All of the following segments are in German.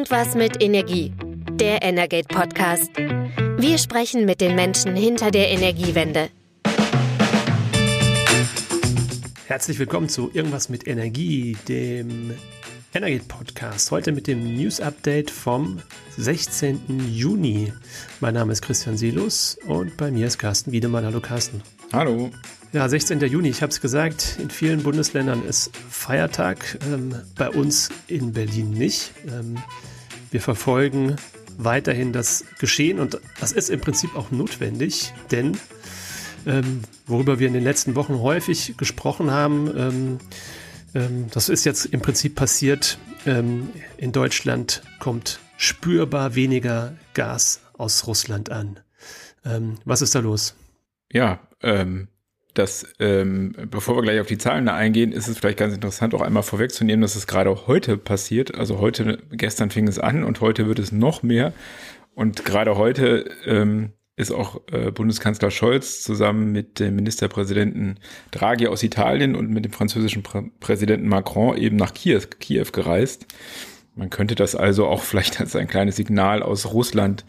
Irgendwas mit Energie. Der Energate Podcast. Wir sprechen mit den Menschen hinter der Energiewende. Herzlich willkommen zu Irgendwas mit Energie, dem Energate Podcast. Heute mit dem News Update vom 16. Juni. Mein Name ist Christian Silus und bei mir ist Carsten Wiedemann. Hallo Carsten. Hallo. Ja, 16. Juni, ich habe es gesagt, in vielen Bundesländern ist Feiertag, ähm, bei uns in Berlin nicht. Ähm, wir verfolgen weiterhin das Geschehen und das ist im Prinzip auch notwendig, denn ähm, worüber wir in den letzten Wochen häufig gesprochen haben, ähm, ähm, das ist jetzt im Prinzip passiert. Ähm, in Deutschland kommt spürbar weniger Gas aus Russland an. was ist da los? Ja, ähm, dass, ähm, bevor wir gleich auf die Zahlen da eingehen, ist es vielleicht ganz interessant, auch einmal vorwegzunehmen, dass es gerade heute passiert. Also heute, gestern fing es an und heute wird es noch mehr. Und gerade heute ähm, ist auch äh, Bundeskanzler Scholz zusammen mit dem Ministerpräsidenten Draghi aus Italien und mit dem französischen Prä Präsidenten Macron eben nach Kiew, Kiew gereist. Man könnte das also auch vielleicht als ein kleines Signal aus Russland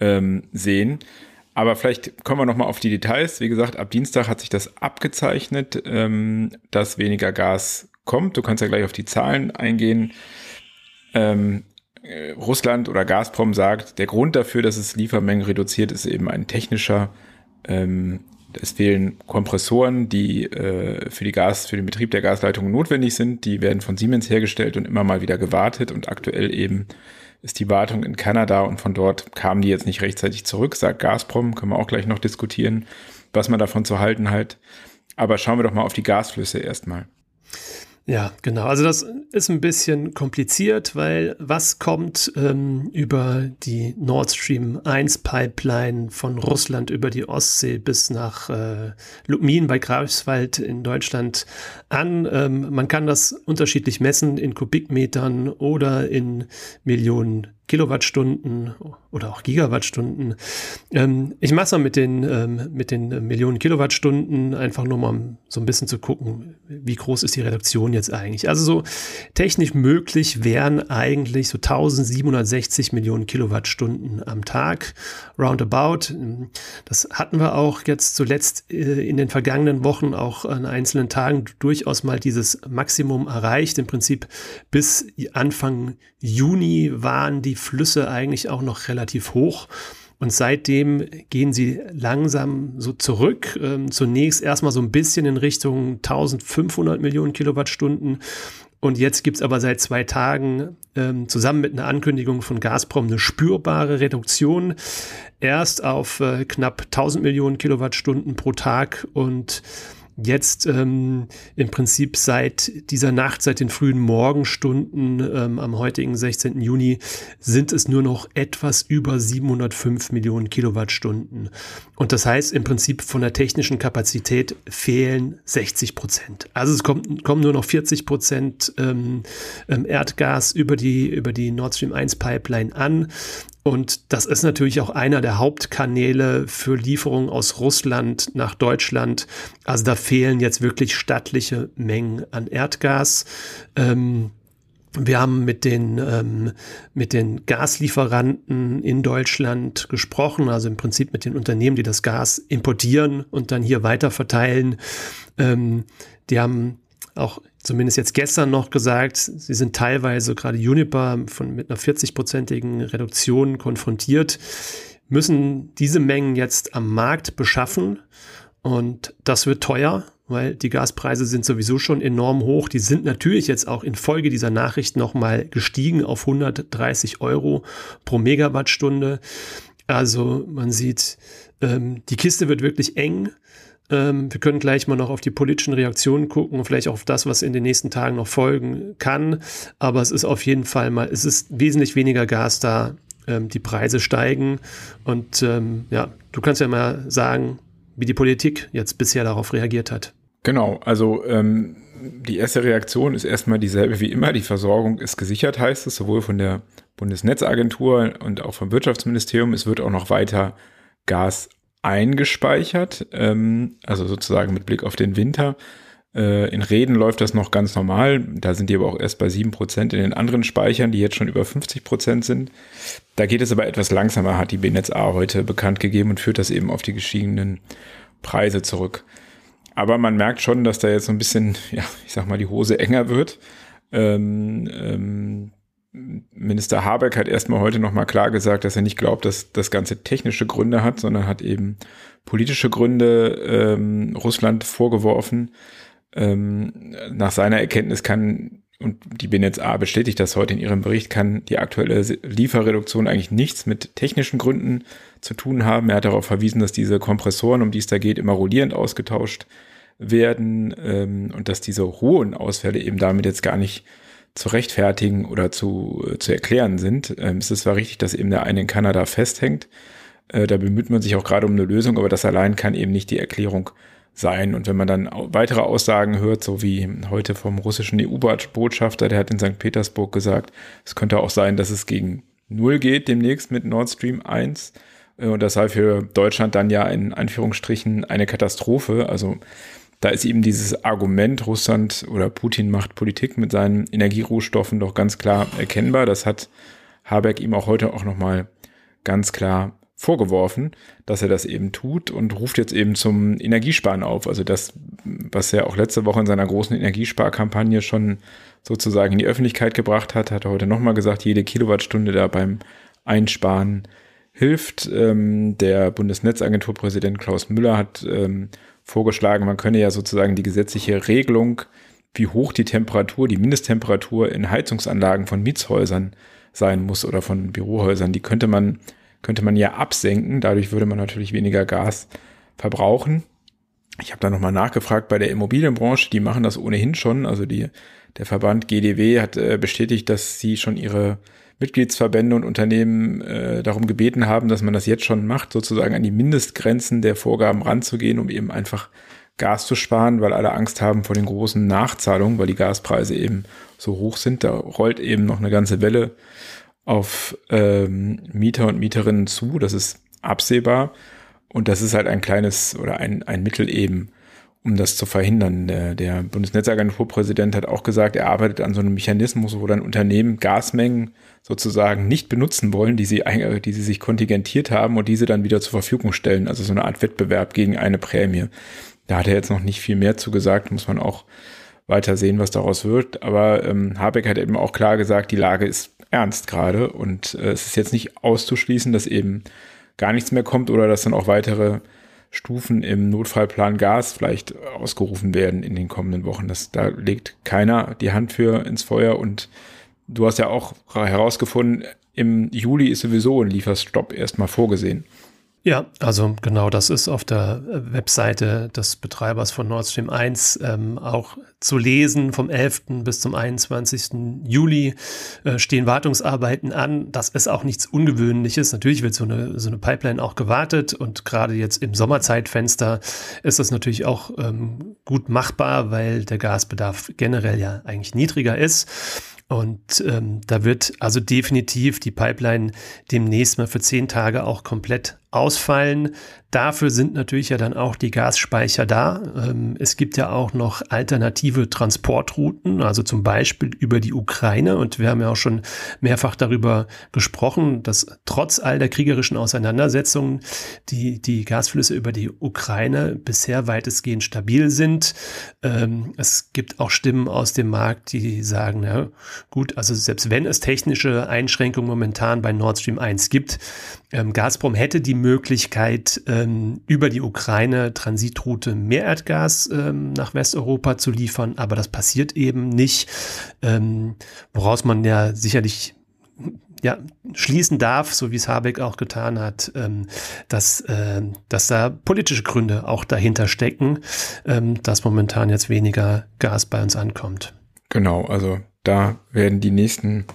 ähm, sehen. Aber vielleicht kommen wir nochmal auf die Details. Wie gesagt, ab Dienstag hat sich das abgezeichnet, ähm, dass weniger Gas kommt. Du kannst ja gleich auf die Zahlen eingehen. Ähm, äh, Russland oder Gazprom sagt, der Grund dafür, dass es Liefermengen reduziert, ist eben ein technischer. Ähm, es fehlen Kompressoren, die äh, für die Gas, für den Betrieb der Gasleitungen notwendig sind. Die werden von Siemens hergestellt und immer mal wieder gewartet und aktuell eben ist die Wartung in Kanada und von dort kamen die jetzt nicht rechtzeitig zurück, sagt Gazprom, können wir auch gleich noch diskutieren, was man davon zu halten hat. Aber schauen wir doch mal auf die Gasflüsse erstmal. Ja, genau. Also das ist ein bisschen kompliziert, weil was kommt ähm, über die Nord Stream 1 Pipeline von Russland über die Ostsee bis nach äh, Lubmin bei Greifswald in Deutschland an? Ähm, man kann das unterschiedlich messen in Kubikmetern oder in Millionen Kilowattstunden oder auch Gigawattstunden. Ähm, ich mache es mal mit den, ähm, mit den Millionen Kilowattstunden, einfach nur mal so ein bisschen zu gucken, wie groß ist die Reduktion jetzt eigentlich. Also so technisch möglich wären eigentlich so 1760 Millionen Kilowattstunden am Tag, roundabout. Das hatten wir auch jetzt zuletzt äh, in den vergangenen Wochen auch an einzelnen Tagen durchaus mal dieses Maximum erreicht. Im Prinzip bis Anfang Juni waren die Flüsse eigentlich auch noch relativ hoch. Und seitdem gehen sie langsam so zurück. Ähm, zunächst erstmal so ein bisschen in Richtung 1500 Millionen Kilowattstunden. Und jetzt gibt's aber seit zwei Tagen ähm, zusammen mit einer Ankündigung von Gazprom eine spürbare Reduktion. Erst auf äh, knapp 1000 Millionen Kilowattstunden pro Tag und jetzt ähm, im Prinzip seit dieser Nacht, seit den frühen Morgenstunden ähm, am heutigen 16. Juni sind es nur noch etwas über 705 Millionen Kilowattstunden. Und das heißt im Prinzip von der technischen Kapazität fehlen 60 Prozent. Also es kommt, kommen nur noch 40 Prozent ähm, ähm, Erdgas über die, über die Nord Stream 1 Pipeline an. Und das ist natürlich auch einer der Hauptkanäle für Lieferungen aus Russland nach Deutschland. Also da fehlen jetzt wirklich stattliche Mengen an Erdgas. Ähm, wir haben mit den, ähm, mit den Gaslieferanten in Deutschland gesprochen, also im Prinzip mit den Unternehmen, die das Gas importieren und dann hier weiter verteilen. Ähm, die haben auch zumindest jetzt gestern noch gesagt, sie sind teilweise gerade Juniper von, mit einer 40-prozentigen Reduktion konfrontiert, müssen diese Mengen jetzt am Markt beschaffen und das wird teuer, weil die Gaspreise sind sowieso schon enorm hoch. Die sind natürlich jetzt auch infolge dieser Nachricht nochmal gestiegen auf 130 Euro pro Megawattstunde. Also man sieht, ähm, die Kiste wird wirklich eng. Ähm, wir können gleich mal noch auf die politischen Reaktionen gucken und vielleicht auch auf das, was in den nächsten Tagen noch folgen kann. Aber es ist auf jeden Fall mal, es ist wesentlich weniger Gas da. Ähm, die Preise steigen. Und ähm, ja, du kannst ja mal sagen, wie die Politik jetzt bisher darauf reagiert hat. Genau, also ähm, die erste Reaktion ist erstmal dieselbe wie immer. Die Versorgung ist gesichert, heißt es, sowohl von der Bundesnetzagentur und auch vom Wirtschaftsministerium. Es wird auch noch weiter Gas eingespeichert, ähm, also sozusagen mit Blick auf den Winter. Äh, in Reden läuft das noch ganz normal. Da sind die aber auch erst bei 7% in den anderen Speichern, die jetzt schon über 50% sind. Da geht es aber etwas langsamer, hat die BNetz A heute bekannt gegeben und führt das eben auf die gestiegenen Preise zurück. Aber man merkt schon, dass da jetzt so ein bisschen, ja, ich sag mal, die Hose enger wird. Ähm, ähm, Minister Habeck hat erstmal heute nochmal klar gesagt, dass er nicht glaubt, dass das Ganze technische Gründe hat, sondern hat eben politische Gründe ähm, Russland vorgeworfen. Ähm, nach seiner Erkenntnis kann, und die BNetz A bestätigt das heute in ihrem Bericht, kann die aktuelle Lieferreduktion eigentlich nichts mit technischen Gründen zu tun haben. Er hat darauf verwiesen, dass diese Kompressoren, um die es da geht, immer rollierend ausgetauscht werden ähm, und dass diese hohen Ausfälle eben damit jetzt gar nicht zu rechtfertigen oder zu, äh, zu erklären sind. Ähm, es ist zwar richtig, dass eben der eine in Kanada festhängt. Äh, da bemüht man sich auch gerade um eine Lösung, aber das allein kann eben nicht die Erklärung sein. Und wenn man dann weitere Aussagen hört, so wie heute vom russischen EU-Botschafter, der hat in St. Petersburg gesagt, es könnte auch sein, dass es gegen Null geht demnächst mit Nord Stream 1. Äh, und das sei für Deutschland dann ja in Anführungsstrichen eine Katastrophe. Also da ist eben dieses Argument, Russland oder Putin macht Politik mit seinen Energierohstoffen doch ganz klar erkennbar. Das hat Habeck ihm auch heute auch nochmal ganz klar vorgeworfen, dass er das eben tut und ruft jetzt eben zum Energiesparen auf. Also das, was er auch letzte Woche in seiner großen Energiesparkampagne schon sozusagen in die Öffentlichkeit gebracht hat, hat er heute nochmal gesagt, jede Kilowattstunde da beim Einsparen hilft. Ähm, der Bundesnetzagenturpräsident Klaus Müller hat ähm, vorgeschlagen, man könne ja sozusagen die gesetzliche Regelung, wie hoch die Temperatur, die Mindesttemperatur in Heizungsanlagen von Mietshäusern sein muss oder von Bürohäusern, die könnte man, könnte man ja absenken. Dadurch würde man natürlich weniger Gas verbrauchen. Ich habe da nochmal nachgefragt bei der Immobilienbranche, die machen das ohnehin schon. Also die, der Verband GDW hat äh, bestätigt, dass sie schon ihre Mitgliedsverbände und Unternehmen äh, darum gebeten haben, dass man das jetzt schon macht, sozusagen an die Mindestgrenzen der Vorgaben ranzugehen, um eben einfach Gas zu sparen, weil alle Angst haben vor den großen Nachzahlungen, weil die Gaspreise eben so hoch sind. Da rollt eben noch eine ganze Welle auf ähm, Mieter und Mieterinnen zu. Das ist absehbar. Und das ist halt ein kleines oder ein, ein Mittel eben, um das zu verhindern. Der, der Bundesnetzagenturpräsident hat auch gesagt, er arbeitet an so einem Mechanismus, wo dann Unternehmen Gasmengen sozusagen nicht benutzen wollen, die sie, die sie sich kontingentiert haben und diese dann wieder zur Verfügung stellen. Also so eine Art Wettbewerb gegen eine Prämie. Da hat er jetzt noch nicht viel mehr zu gesagt, muss man auch weiter sehen, was daraus wird. Aber ähm, Habeck hat eben auch klar gesagt, die Lage ist ernst gerade und äh, es ist jetzt nicht auszuschließen, dass eben gar nichts mehr kommt oder dass dann auch weitere Stufen im Notfallplan Gas vielleicht ausgerufen werden in den kommenden Wochen. Das, da legt keiner die Hand für ins Feuer und du hast ja auch herausgefunden, im Juli ist sowieso ein Lieferstopp erstmal vorgesehen. Ja, also genau, das ist auf der Webseite des Betreibers von Nord Stream 1 ähm, auch zu lesen. Vom 11. bis zum 21. Juli äh, stehen Wartungsarbeiten an. Das ist auch nichts Ungewöhnliches. Natürlich wird so eine, so eine Pipeline auch gewartet und gerade jetzt im Sommerzeitfenster ist das natürlich auch ähm, gut machbar, weil der Gasbedarf generell ja eigentlich niedriger ist. Und ähm, da wird also definitiv die Pipeline demnächst mal für zehn Tage auch komplett ausfallen. Dafür sind natürlich ja dann auch die Gasspeicher da. Ähm, es gibt ja auch noch alternative Transportrouten, also zum Beispiel über die Ukraine. Und wir haben ja auch schon mehrfach darüber gesprochen, dass trotz all der kriegerischen Auseinandersetzungen die, die Gasflüsse über die Ukraine bisher weitestgehend stabil sind. Ähm, es gibt auch Stimmen aus dem Markt, die sagen, ja, gut, also selbst wenn es technische Einschränkungen momentan bei Nord Stream 1 gibt, ähm, Gazprom hätte die Möglichkeit, ähm, über die Ukraine Transitroute mehr Erdgas ähm, nach Westeuropa zu liefern, aber das passiert eben nicht, ähm, woraus man ja sicherlich ja, schließen darf, so wie es Habeck auch getan hat, ähm, dass, äh, dass da politische Gründe auch dahinter stecken, ähm, dass momentan jetzt weniger Gas bei uns ankommt. Genau, also da werden die nächsten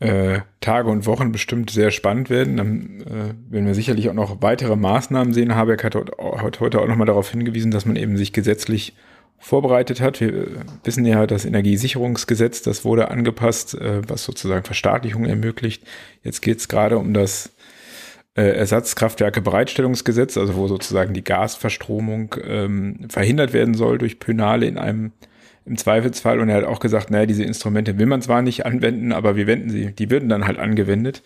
äh, Tage und Wochen bestimmt sehr spannend werden. Dann äh, werden wir sicherlich auch noch weitere Maßnahmen sehen. Habeck hat, heute auch nochmal darauf hingewiesen, dass man eben sich gesetzlich vorbereitet hat. Wir äh, wissen ja, das Energiesicherungsgesetz, das wurde angepasst, äh, was sozusagen Verstaatlichung ermöglicht. Jetzt geht es gerade um das äh, Ersatzkraftwerke-Bereitstellungsgesetz, also wo sozusagen die Gasverstromung ähm, verhindert werden soll durch Pönale in einem im Zweifelsfall. Und er hat auch gesagt, naja, diese Instrumente will man zwar nicht anwenden, aber wir wenden sie, die würden dann halt angewendet.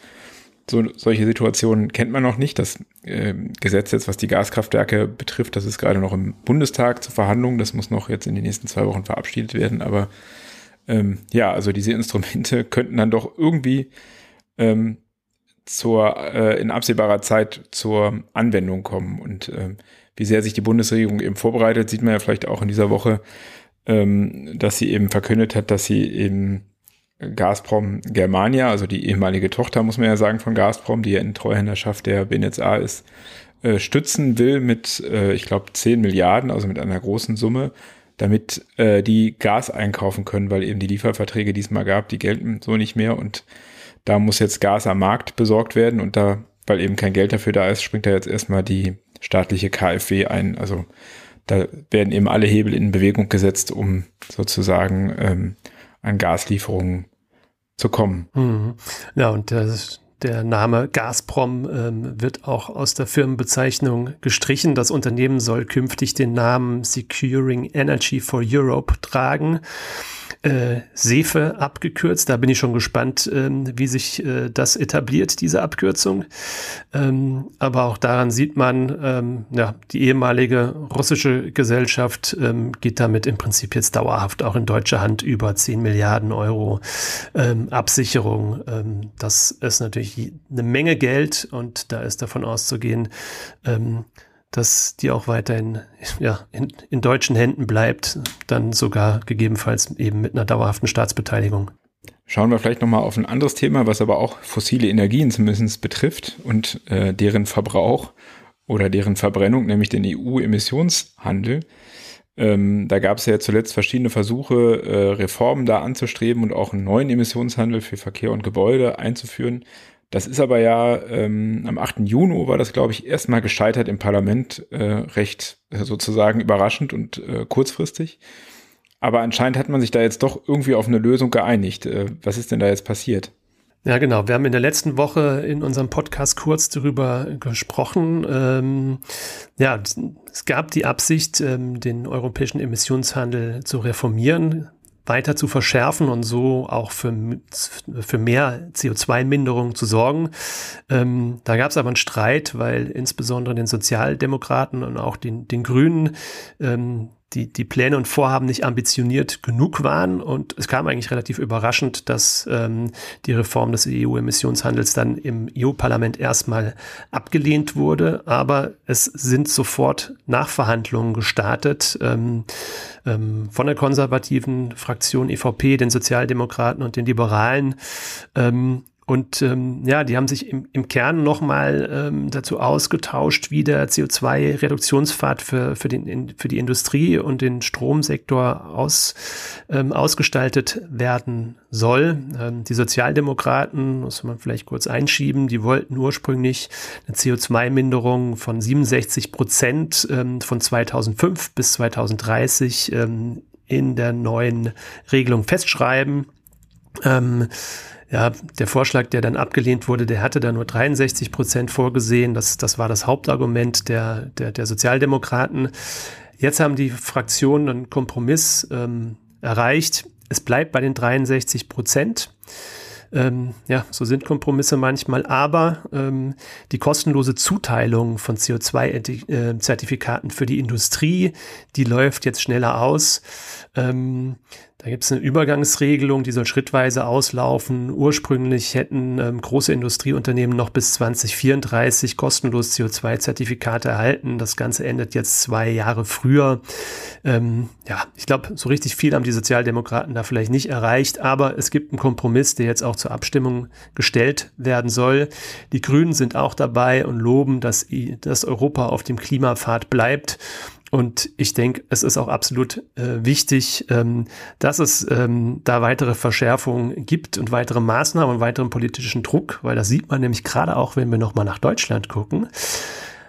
So, solche Situationen kennt man noch nicht. Das äh, Gesetz jetzt, was die Gaskraftwerke betrifft, das ist gerade noch im Bundestag zur Verhandlung. Das muss noch jetzt in den nächsten zwei Wochen verabschiedet werden. Aber ähm, ja, also diese Instrumente könnten dann doch irgendwie ähm, zur, äh, in absehbarer Zeit zur Anwendung kommen. Und ähm, wie sehr sich die Bundesregierung eben vorbereitet, sieht man ja vielleicht auch in dieser Woche, ähm, dass sie eben verkündet hat, dass sie eben Gazprom Germania, also die ehemalige Tochter, muss man ja sagen, von Gazprom, die ja in Treuhänderschaft der BNetzA ist, äh, stützen will mit, äh, ich glaube, 10 Milliarden, also mit einer großen Summe, damit äh, die Gas einkaufen können, weil eben die Lieferverträge, die es mal gab, die gelten so nicht mehr und da muss jetzt Gas am Markt besorgt werden und da, weil eben kein Geld dafür da ist, springt da jetzt erstmal die staatliche KfW ein. Also da werden eben alle Hebel in Bewegung gesetzt, um sozusagen ähm, an Gaslieferungen zu kommen. Mhm. Ja, und das der Name Gazprom ähm, wird auch aus der Firmenbezeichnung gestrichen. Das Unternehmen soll künftig den Namen Securing Energy for Europe tragen äh, Sefe abgekürzt. Da bin ich schon gespannt, ähm, wie sich äh, das etabliert, diese Abkürzung. Ähm, aber auch daran sieht man, ähm, ja, die ehemalige russische Gesellschaft ähm, geht damit im Prinzip jetzt dauerhaft auch in deutsche Hand über 10 Milliarden Euro ähm, Absicherung. Das ist natürlich eine Menge Geld und da ist davon auszugehen, dass die auch weiterhin ja, in, in deutschen Händen bleibt, dann sogar gegebenenfalls eben mit einer dauerhaften Staatsbeteiligung. Schauen wir vielleicht nochmal auf ein anderes Thema, was aber auch fossile Energien zumindest betrifft und äh, deren Verbrauch oder deren Verbrennung, nämlich den EU-Emissionshandel. Ähm, da gab es ja zuletzt verschiedene Versuche, äh, Reformen da anzustreben und auch einen neuen Emissionshandel für Verkehr und Gebäude einzuführen. Das ist aber ja ähm, am 8. Juni war das, glaube ich, erstmal gescheitert im Parlament, äh, recht äh, sozusagen überraschend und äh, kurzfristig. Aber anscheinend hat man sich da jetzt doch irgendwie auf eine Lösung geeinigt. Äh, was ist denn da jetzt passiert? Ja, genau. Wir haben in der letzten Woche in unserem Podcast kurz darüber gesprochen. Ähm, ja, es gab die Absicht, ähm, den europäischen Emissionshandel zu reformieren weiter zu verschärfen und so auch für, für mehr CO2-Minderung zu sorgen. Ähm, da gab es aber einen Streit, weil insbesondere den Sozialdemokraten und auch den, den Grünen ähm, die, die Pläne und Vorhaben nicht ambitioniert genug waren. Und es kam eigentlich relativ überraschend, dass ähm, die Reform des EU-Emissionshandels dann im EU-Parlament erstmal abgelehnt wurde. Aber es sind sofort Nachverhandlungen gestartet ähm, ähm, von der konservativen Fraktion EVP, den Sozialdemokraten und den Liberalen. Ähm, und ähm, ja, die haben sich im, im Kern nochmal ähm, dazu ausgetauscht, wie der CO2-Reduktionspfad für, für, den, in, für die Industrie und den Stromsektor aus, ähm, ausgestaltet werden soll. Ähm, die Sozialdemokraten, muss man vielleicht kurz einschieben, die wollten ursprünglich eine CO2-Minderung von 67 Prozent ähm, von 2005 bis 2030 ähm, in der neuen Regelung festschreiben. Ähm, ja, der Vorschlag, der dann abgelehnt wurde, der hatte da nur 63 Prozent vorgesehen. Das, das war das Hauptargument der, der, der Sozialdemokraten. Jetzt haben die Fraktionen einen Kompromiss ähm, erreicht. Es bleibt bei den 63 Prozent. Ähm, ja, so sind Kompromisse manchmal, aber ähm, die kostenlose Zuteilung von CO2-Zertifikaten für die Industrie, die läuft jetzt schneller aus. Ähm, da gibt es eine Übergangsregelung, die soll schrittweise auslaufen. Ursprünglich hätten ähm, große Industrieunternehmen noch bis 2034 kostenlos CO2-Zertifikate erhalten. Das Ganze endet jetzt zwei Jahre früher. Ähm, ja, ich glaube, so richtig viel haben die Sozialdemokraten da vielleicht nicht erreicht, aber es gibt einen Kompromiss, der jetzt auch zur Abstimmung gestellt werden soll. Die Grünen sind auch dabei und loben, dass, dass Europa auf dem Klimapfad bleibt. Und ich denke, es ist auch absolut äh, wichtig, ähm, dass es ähm, da weitere Verschärfungen gibt und weitere Maßnahmen und weiteren politischen Druck, weil das sieht man nämlich gerade auch, wenn wir nochmal nach Deutschland gucken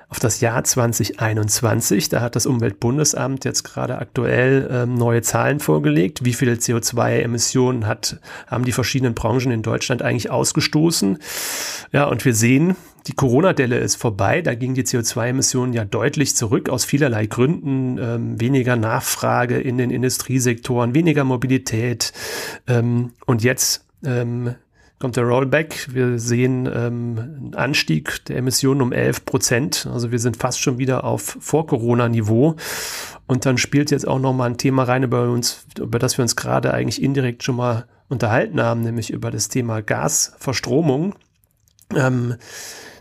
auf das Jahr 2021. Da hat das Umweltbundesamt jetzt gerade aktuell ähm, neue Zahlen vorgelegt. Wie viele CO2-Emissionen hat, haben die verschiedenen Branchen in Deutschland eigentlich ausgestoßen? Ja, und wir sehen, die Corona-Delle ist vorbei. Da ging die CO2-Emissionen ja deutlich zurück aus vielerlei Gründen. Ähm, weniger Nachfrage in den Industriesektoren, weniger Mobilität. Ähm, und jetzt ähm, kommt der Rollback. Wir sehen ähm, einen Anstieg der Emissionen um 11 Prozent. Also wir sind fast schon wieder auf Vor-Corona-Niveau. Und dann spielt jetzt auch noch mal ein Thema rein, über uns, über das wir uns gerade eigentlich indirekt schon mal unterhalten haben, nämlich über das Thema Gasverstromung. Ähm,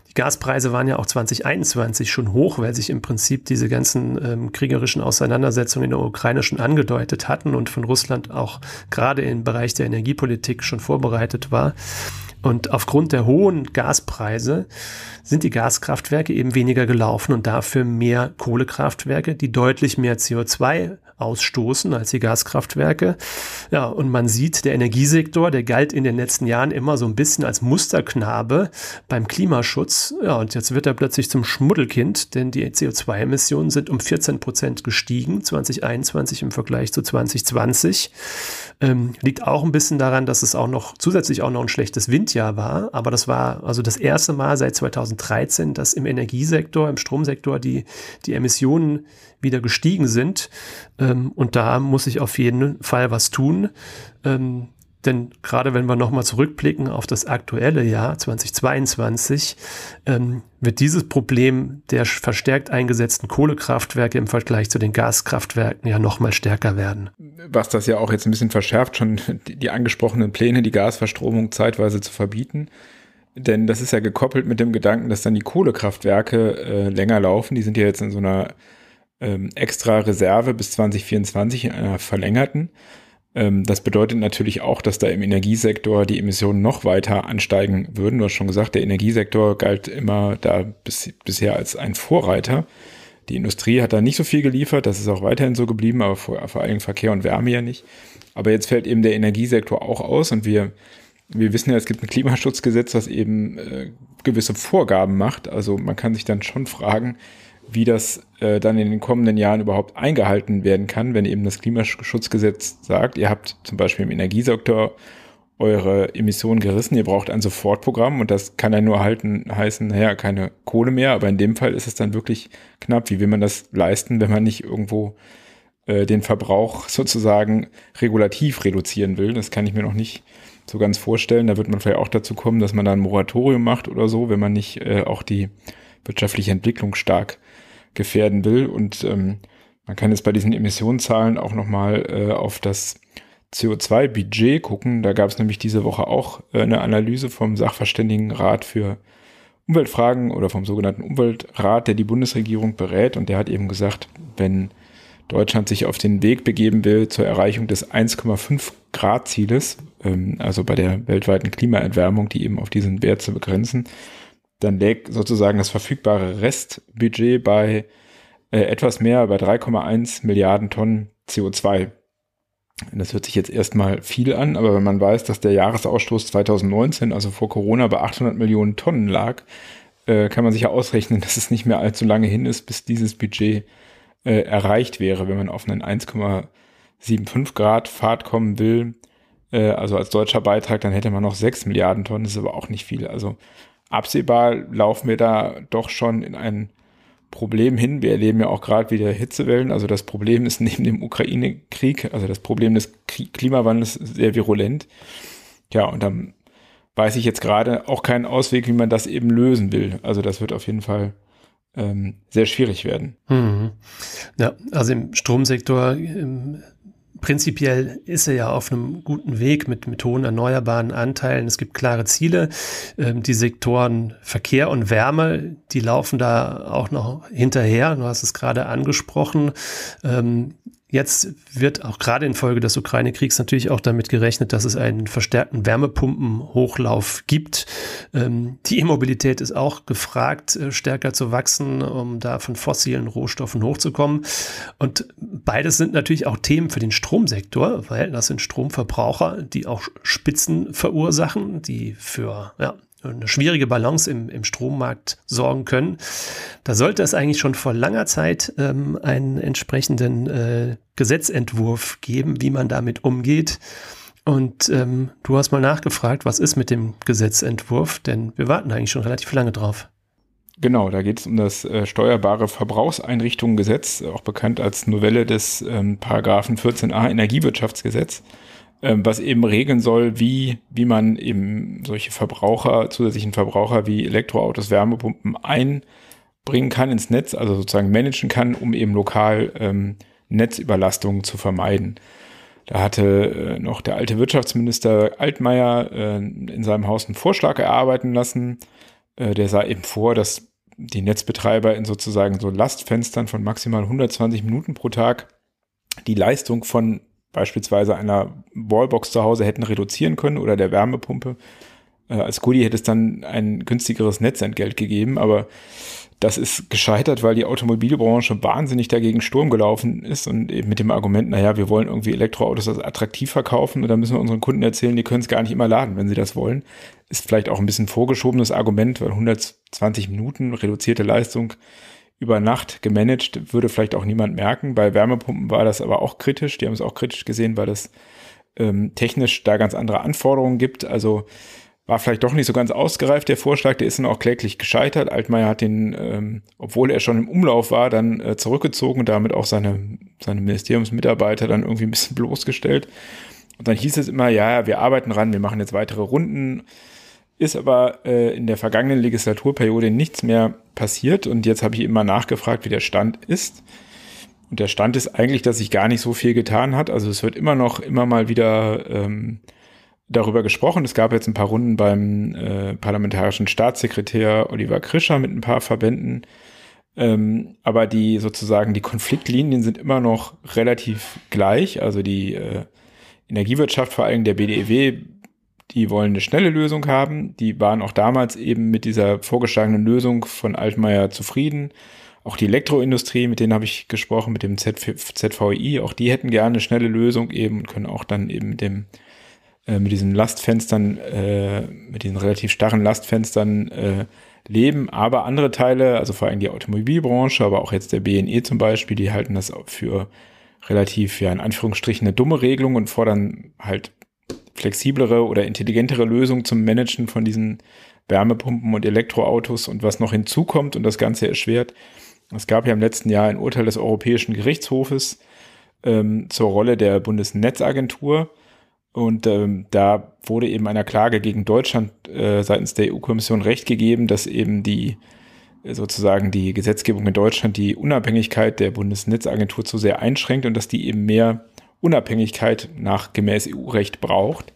die Gaspreise waren ja auch 2021 schon hoch, weil sich im Prinzip diese ganzen ähm, kriegerischen Auseinandersetzungen in der Ukraine schon angedeutet hatten und von Russland auch gerade im Bereich der Energiepolitik schon vorbereitet war. Und aufgrund der hohen Gaspreise sind die Gaskraftwerke eben weniger gelaufen und dafür mehr Kohlekraftwerke, die deutlich mehr CO2 ausstoßen als die Gaskraftwerke. Ja, und man sieht, der Energiesektor, der galt in den letzten Jahren immer so ein bisschen als Musterknabe beim Klimaschutz. Ja, und jetzt wird er plötzlich zum Schmuddelkind, denn die CO2-Emissionen sind um 14 Prozent gestiegen, 2021 im Vergleich zu 2020. Ähm, liegt auch ein bisschen daran, dass es auch noch zusätzlich auch noch ein schlechtes Windjahr war. Aber das war also das erste Mal seit 2013, dass im Energiesektor, im Stromsektor die, die Emissionen wieder gestiegen sind. Ähm, und da muss ich auf jeden Fall was tun. Ähm, denn gerade wenn wir nochmal zurückblicken auf das aktuelle Jahr 2022, ähm, wird dieses Problem der verstärkt eingesetzten Kohlekraftwerke im Vergleich zu den Gaskraftwerken ja nochmal stärker werden. Was das ja auch jetzt ein bisschen verschärft, schon die, angesprochenen Pläne, die Gasverstromung zeitweise zu verbieten. Denn das ist ja gekoppelt mit dem Gedanken, dass dann die Kohlekraftwerke äh, länger laufen. Die sind ja jetzt in so einer ähm, extra Reserve bis 2024 in einer verlängerten. Ähm, das bedeutet natürlich auch, dass da im Energiesektor die Emissionen noch weiter ansteigen würden. Du hast schon gesagt, der Energiesektor galt immer da bis, bisher als ein Vorreiter. Die Industrie hat da nicht so viel geliefert, das ist auch weiterhin so geblieben, aber vor, vor allem Verkehr und Wärme ja nicht. Aber jetzt fällt eben der Energiesektor auch aus und wir, wir wissen ja, es gibt ein Klimaschutzgesetz, was eben äh, gewisse Vorgaben macht. Also man kann sich dann schon fragen, wie das äh, dann in den kommenden Jahren überhaupt eingehalten werden kann, wenn eben das Klimaschutzgesetz sagt, ihr habt zum Beispiel im Energiesektor eure Emissionen gerissen, ihr braucht ein Sofortprogramm und das kann ja nur halten, heißen, naja, keine Kohle mehr, aber in dem Fall ist es dann wirklich knapp. Wie will man das leisten, wenn man nicht irgendwo äh, den Verbrauch sozusagen regulativ reduzieren will? Das kann ich mir noch nicht so ganz vorstellen. Da wird man vielleicht auch dazu kommen, dass man da ein Moratorium macht oder so, wenn man nicht äh, auch die wirtschaftliche Entwicklung stark gefährden will. Und ähm, man kann jetzt bei diesen Emissionszahlen auch nochmal äh, auf das CO2-Budget gucken. Da gab es nämlich diese Woche auch äh, eine Analyse vom Sachverständigenrat für Umweltfragen oder vom sogenannten Umweltrat, der die Bundesregierung berät. Und der hat eben gesagt, wenn Deutschland sich auf den Weg begeben will zur Erreichung des 1,5 Grad Zieles, ähm, also bei der weltweiten Klimaerwärmung, die eben auf diesen Wert zu begrenzen, dann lägt sozusagen das verfügbare Restbudget bei äh, etwas mehr, bei 3,1 Milliarden Tonnen CO2. Das hört sich jetzt erstmal viel an, aber wenn man weiß, dass der Jahresausstoß 2019, also vor Corona, bei 800 Millionen Tonnen lag, äh, kann man sich ja ausrechnen, dass es nicht mehr allzu lange hin ist, bis dieses Budget äh, erreicht wäre, wenn man auf einen 1,75 Grad Fahrt kommen will. Äh, also als deutscher Beitrag, dann hätte man noch 6 Milliarden Tonnen, das ist aber auch nicht viel. Also absehbar laufen wir da doch schon in ein Problem hin. Wir erleben ja auch gerade wieder Hitzewellen. Also das Problem ist neben dem Ukraine-Krieg, also das Problem des Klimawandels sehr virulent. Ja, und dann weiß ich jetzt gerade auch keinen Ausweg, wie man das eben lösen will. Also das wird auf jeden Fall ähm, sehr schwierig werden. Mhm. Ja, also im Stromsektor im Prinzipiell ist er ja auf einem guten Weg mit, mit hohen erneuerbaren Anteilen. Es gibt klare Ziele. Ähm, die Sektoren Verkehr und Wärme, die laufen da auch noch hinterher. Du hast es gerade angesprochen. Ähm, Jetzt wird auch gerade infolge des Ukraine-Kriegs natürlich auch damit gerechnet, dass es einen verstärkten Wärmepumpenhochlauf gibt. Ähm, die E-Mobilität ist auch gefragt, äh, stärker zu wachsen, um da von fossilen Rohstoffen hochzukommen. Und beides sind natürlich auch Themen für den Stromsektor, weil das sind Stromverbraucher, die auch Spitzen verursachen, die für ja, eine schwierige Balance im, im Strommarkt sorgen können. Da sollte es eigentlich schon vor langer Zeit ähm, einen entsprechenden äh, Gesetzentwurf geben, wie man damit umgeht. Und ähm, du hast mal nachgefragt, was ist mit dem Gesetzentwurf, denn wir warten eigentlich schon relativ lange drauf. Genau, da geht es um das äh, steuerbare Verbrauchseinrichtungengesetz, auch bekannt als Novelle des ähm, Paragraphen 14a Energiewirtschaftsgesetz, was eben regeln soll, wie, wie man eben solche Verbraucher, zusätzlichen Verbraucher wie Elektroautos, Wärmepumpen einbringen kann ins Netz, also sozusagen managen kann, um eben lokal ähm, Netzüberlastungen zu vermeiden. Da hatte äh, noch der alte Wirtschaftsminister Altmaier äh, in seinem Haus einen Vorschlag erarbeiten lassen. Äh, der sah eben vor, dass die Netzbetreiber in sozusagen so Lastfenstern von maximal 120 Minuten pro Tag die Leistung von beispielsweise einer Wallbox zu Hause hätten reduzieren können oder der Wärmepumpe. Äh, als Goodie hätte es dann ein günstigeres Netzentgelt gegeben, aber das ist gescheitert, weil die Automobilbranche wahnsinnig dagegen Sturm gelaufen ist und eben mit dem Argument, naja, wir wollen irgendwie Elektroautos als attraktiv verkaufen und dann müssen wir unseren Kunden erzählen, die können es gar nicht immer laden, wenn sie das wollen. Ist vielleicht auch ein bisschen vorgeschobenes Argument, weil 120 Minuten reduzierte Leistung über Nacht gemanagt würde vielleicht auch niemand merken. Bei Wärmepumpen war das aber auch kritisch. Die haben es auch kritisch gesehen, weil es ähm, technisch da ganz andere Anforderungen gibt. Also war vielleicht doch nicht so ganz ausgereift, der Vorschlag, der ist dann auch kläglich gescheitert. Altmaier hat den, ähm, obwohl er schon im Umlauf war, dann äh, zurückgezogen und damit auch seine, seine Ministeriumsmitarbeiter dann irgendwie ein bisschen bloßgestellt. Und dann hieß es immer, ja, wir arbeiten ran, wir machen jetzt weitere Runden. Ist aber äh, in der vergangenen Legislaturperiode nichts mehr passiert und jetzt habe ich immer nachgefragt, wie der Stand ist. Und der Stand ist eigentlich, dass sich gar nicht so viel getan hat. Also es wird immer noch, immer mal wieder ähm, darüber gesprochen. Es gab jetzt ein paar Runden beim äh, parlamentarischen Staatssekretär Oliver Krischer mit ein paar Verbänden. Ähm, aber die sozusagen die Konfliktlinien sind immer noch relativ gleich. Also die äh, Energiewirtschaft, vor allem der BDEW, die wollen eine schnelle Lösung haben. Die waren auch damals eben mit dieser vorgeschlagenen Lösung von Altmaier zufrieden. Auch die Elektroindustrie, mit denen habe ich gesprochen, mit dem ZVI, auch die hätten gerne eine schnelle Lösung eben und können auch dann eben mit dem äh, mit diesen Lastfenstern, äh, mit diesen relativ starren Lastfenstern äh, leben. Aber andere Teile, also vor allem die Automobilbranche, aber auch jetzt der BNE zum Beispiel, die halten das für relativ, ja, in Anführungsstrichen eine dumme Regelung und fordern halt flexiblere oder intelligentere Lösungen zum Managen von diesen Wärmepumpen und Elektroautos und was noch hinzukommt und das Ganze erschwert. Es gab ja im letzten Jahr ein Urteil des Europäischen Gerichtshofes ähm, zur Rolle der Bundesnetzagentur, und ähm, da wurde eben einer Klage gegen Deutschland äh, seitens der EU-Kommission recht gegeben, dass eben die äh, sozusagen die Gesetzgebung in Deutschland die Unabhängigkeit der Bundesnetzagentur zu sehr einschränkt und dass die eben mehr Unabhängigkeit nach gemäß EU-Recht braucht,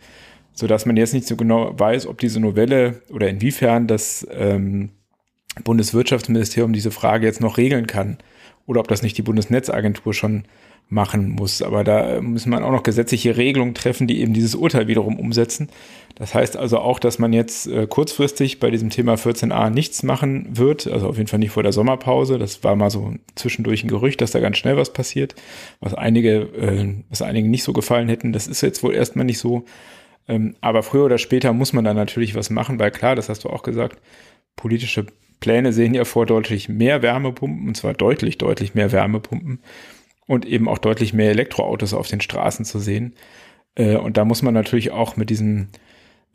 so dass man jetzt nicht so genau weiß, ob diese Novelle oder inwiefern das ähm, Bundeswirtschaftsministerium diese Frage jetzt noch regeln kann oder ob das nicht die Bundesnetzagentur schon machen muss. Aber da muss man auch noch gesetzliche Regelungen treffen, die eben dieses Urteil wiederum umsetzen. Das heißt also auch, dass man jetzt äh, kurzfristig bei diesem Thema 14a nichts machen wird, also auf jeden Fall nicht vor der Sommerpause. Das war mal so zwischendurch ein Gerücht, dass da ganz schnell was passiert, was einige, äh, was einigen nicht so gefallen hätten. Das ist jetzt wohl erstmal nicht so. Ähm, aber früher oder später muss man dann natürlich was machen, weil klar, das hast du auch gesagt, politische Pläne sehen ja vor deutlich mehr Wärmepumpen, und zwar deutlich, deutlich mehr Wärmepumpen und eben auch deutlich mehr Elektroautos auf den Straßen zu sehen. Äh, und da muss man natürlich auch mit diesem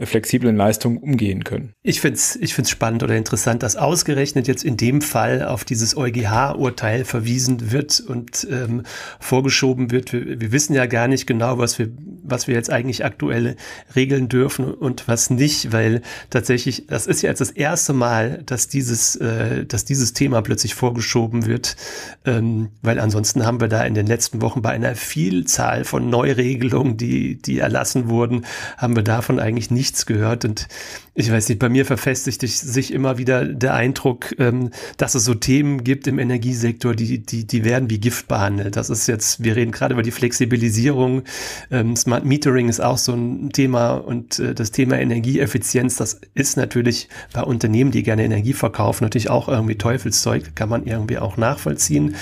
flexiblen Leistungen umgehen können. Ich finde es ich find's spannend oder interessant, dass ausgerechnet jetzt in dem Fall auf dieses EuGH-Urteil verwiesen wird und ähm, vorgeschoben wird. Wir, wir, wissen ja gar nicht genau, was wir, was wir jetzt eigentlich aktuell regeln dürfen und was nicht, weil tatsächlich, das ist ja jetzt das erste Mal, dass dieses, äh, dass dieses Thema plötzlich vorgeschoben wird, ähm, weil ansonsten haben wir da in den letzten Wochen bei einer Vielzahl von Neuregelungen, die, die erlassen wurden, haben wir davon eigentlich nicht nichts gehört. Und ich weiß nicht, bei mir verfestigt sich immer wieder der Eindruck, ähm, dass es so Themen gibt im Energiesektor, die, die, die werden wie Gift behandelt. Das ist jetzt, wir reden gerade über die Flexibilisierung. Ähm, Smart Metering ist auch so ein Thema und äh, das Thema Energieeffizienz, das ist natürlich bei Unternehmen, die gerne Energie verkaufen, natürlich auch irgendwie Teufelszeug, kann man irgendwie auch nachvollziehen.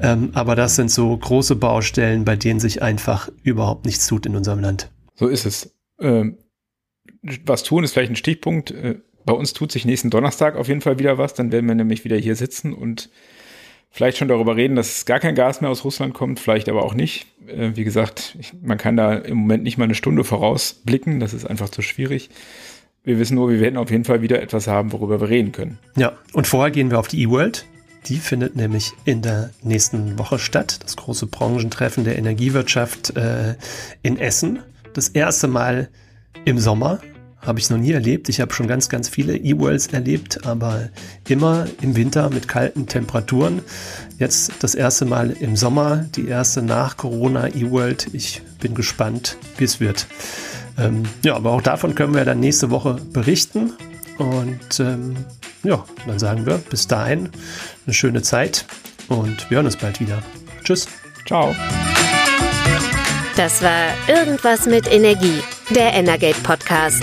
Ähm, aber das sind so große Baustellen, bei denen sich einfach überhaupt nichts tut in unserem Land. So ist es. Was tun, ist vielleicht ein Stichpunkt. Äh, bei uns tut sich nächsten Donnerstag auf jeden Fall wieder was. Dann werden wir nämlich wieder hier sitzen und vielleicht schon darüber reden, dass gar kein Gas mehr aus Russland kommt, vielleicht aber auch nicht. Äh, wie gesagt, man kann da im Moment nicht mal eine Stunde vorausblicken, das ist einfach zu schwierig. Wir wissen nur, wir werden auf jeden Fall wieder etwas haben, worüber wir reden können. Ja, und vorher gehen wir auf die E-World. Die findet nämlich in der nächsten Woche statt. Das große Branchentreffen der Energiewirtschaft äh, in Essen. Das erste Mal im Sommer. Habe ich noch nie erlebt. Ich habe schon ganz, ganz viele E-Worlds erlebt, aber immer im Winter mit kalten Temperaturen. Jetzt das erste Mal im Sommer, die erste nach Corona E-World. Ich bin gespannt, wie es wird. Ähm, ja, aber auch davon können wir dann nächste Woche berichten. Und ähm, ja, dann sagen wir bis dahin eine schöne Zeit und wir hören uns bald wieder. Tschüss. Ciao. Das war Irgendwas mit Energie, der Energate Podcast.